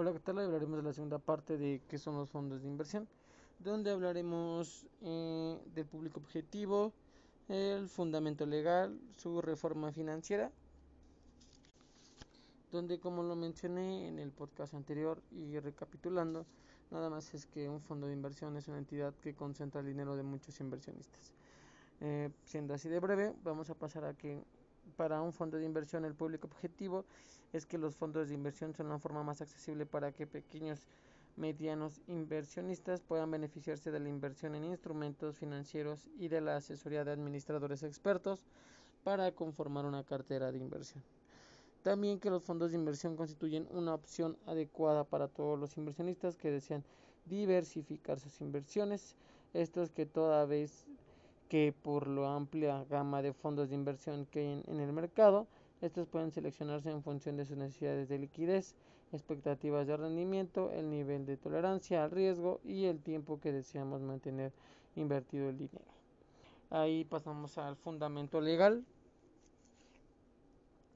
Hola, ¿qué tal? Hablaremos de la segunda parte de qué son los fondos de inversión, donde hablaremos eh, del público objetivo, el fundamento legal, su reforma financiera, donde como lo mencioné en el podcast anterior y recapitulando, nada más es que un fondo de inversión es una entidad que concentra el dinero de muchos inversionistas. Eh, siendo así de breve, vamos a pasar a que para un fondo de inversión el público objetivo es que los fondos de inversión son la forma más accesible para que pequeños medianos inversionistas puedan beneficiarse de la inversión en instrumentos financieros y de la asesoría de administradores expertos para conformar una cartera de inversión. También que los fondos de inversión constituyen una opción adecuada para todos los inversionistas que desean diversificar sus inversiones. Estos que toda vez que por la amplia gama de fondos de inversión que hay en, el mercado, estos pueden seleccionarse en función de sus necesidades de liquidez, expectativas de rendimiento, el nivel de tolerancia al riesgo y el tiempo que deseamos mantener invertido el dinero. Ahí pasamos al fundamento legal.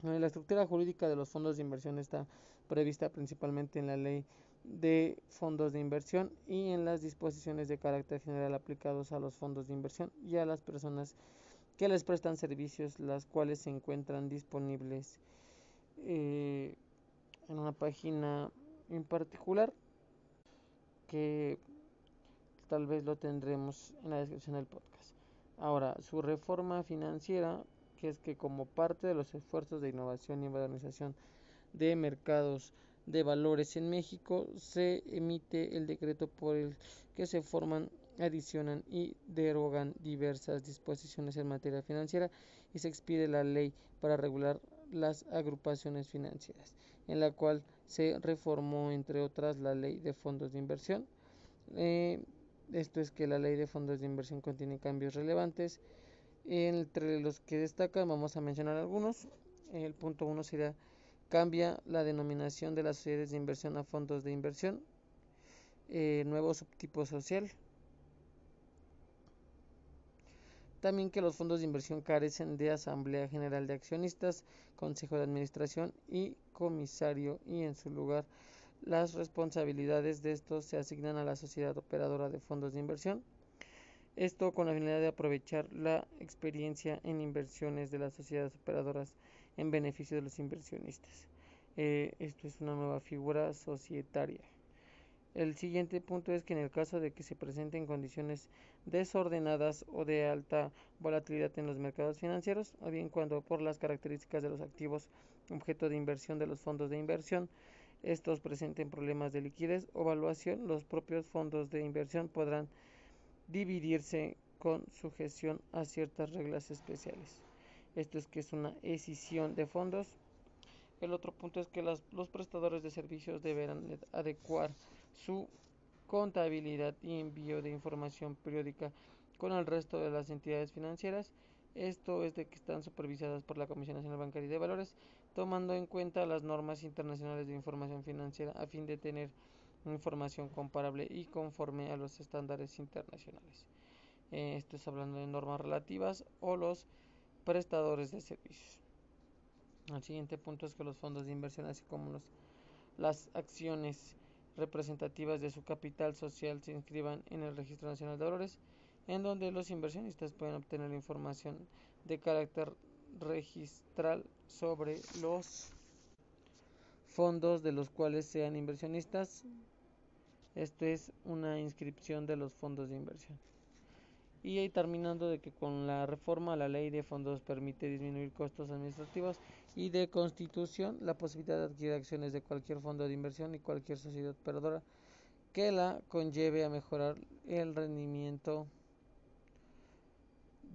La estructura jurídica de los fondos de inversión está prevista principalmente en la ley de fondos de inversión y en las disposiciones de carácter general aplicados a los fondos de inversión y a las personas que les prestan servicios, las cuales se encuentran disponibles eh, en una página en particular que tal vez lo tendremos en la descripción del podcast. Ahora, su reforma financiera, que es que como parte de los esfuerzos de innovación y modernización de mercados de valores en México se emite el decreto por el que se forman, adicionan y derogan diversas disposiciones en materia financiera y se expide la ley para regular las agrupaciones financieras, en la cual se reformó entre otras la ley de fondos de inversión. Eh, esto es que la ley de fondos de inversión contiene cambios relevantes. Entre los que destacan vamos a mencionar algunos. El punto uno sería Cambia la denominación de las sociedades de inversión a fondos de inversión. Eh, nuevo subtipo social. También que los fondos de inversión carecen de Asamblea General de Accionistas, Consejo de Administración y Comisario y en su lugar las responsabilidades de estos se asignan a la sociedad operadora de fondos de inversión. Esto con la finalidad de aprovechar la experiencia en inversiones de las sociedades operadoras en beneficio de los inversionistas. Eh, esto es una nueva figura societaria. El siguiente punto es que en el caso de que se presenten condiciones desordenadas o de alta volatilidad en los mercados financieros, o bien cuando por las características de los activos objeto de inversión de los fondos de inversión, estos presenten problemas de liquidez o evaluación, los propios fondos de inversión podrán dividirse con sujeción a ciertas reglas especiales. Esto es que es una escisión de fondos. El otro punto es que los prestadores de servicios deberán adecuar su contabilidad y envío de información periódica con el resto de las entidades financieras. Esto es de que están supervisadas por la Comisión Nacional Bancaria y de Valores, tomando en cuenta las normas internacionales de información financiera a fin de tener información comparable y conforme a los estándares internacionales. Eh, esto es hablando de normas relativas o los prestadores de servicios. El siguiente punto es que los fondos de inversión, así como las acciones representativas de su capital social, se inscriban en el Registro Nacional de Valores, en donde los inversionistas pueden obtener información de carácter registral sobre los fondos de los cuales sean inversionistas. Esto es una inscripción de los fondos de inversión. Y ahí terminando de que con la reforma la ley de fondos permite disminuir costos administrativos y de constitución la posibilidad de adquirir acciones de cualquier fondo de inversión y cualquier sociedad perdedora que la conlleve a mejorar el rendimiento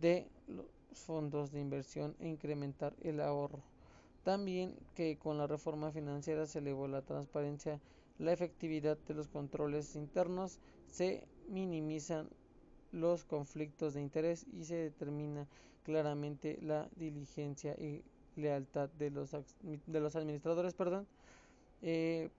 de los fondos de inversión e incrementar el ahorro. También que con la reforma financiera se elevó la transparencia, la efectividad de los controles internos, se minimizan los conflictos de interés y se determina claramente la diligencia y lealtad de los, de los administradores, eh,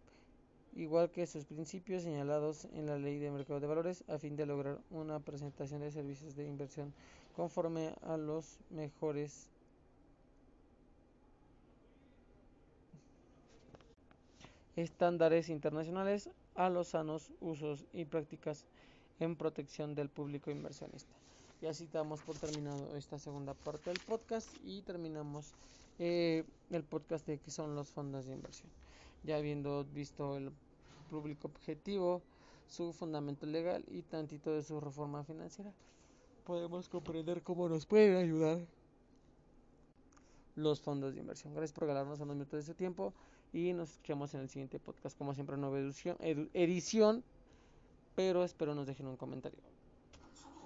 igual que sus principios señalados en la ley de mercado de valores a fin de lograr una presentación de servicios de inversión conforme a los mejores estándares internacionales a los sanos usos y prácticas en protección del público inversionista. Y así damos por terminado esta segunda parte del podcast y terminamos eh, el podcast de qué son los fondos de inversión. Ya habiendo visto el público objetivo, su fundamento legal y tantito de su reforma financiera, podemos comprender cómo nos pueden ayudar los fondos de inversión. Gracias por regalarnos unos minutos de su tiempo y nos escuchamos en el siguiente podcast. Como siempre, nueva edición, pero espero nos dejen un comentario.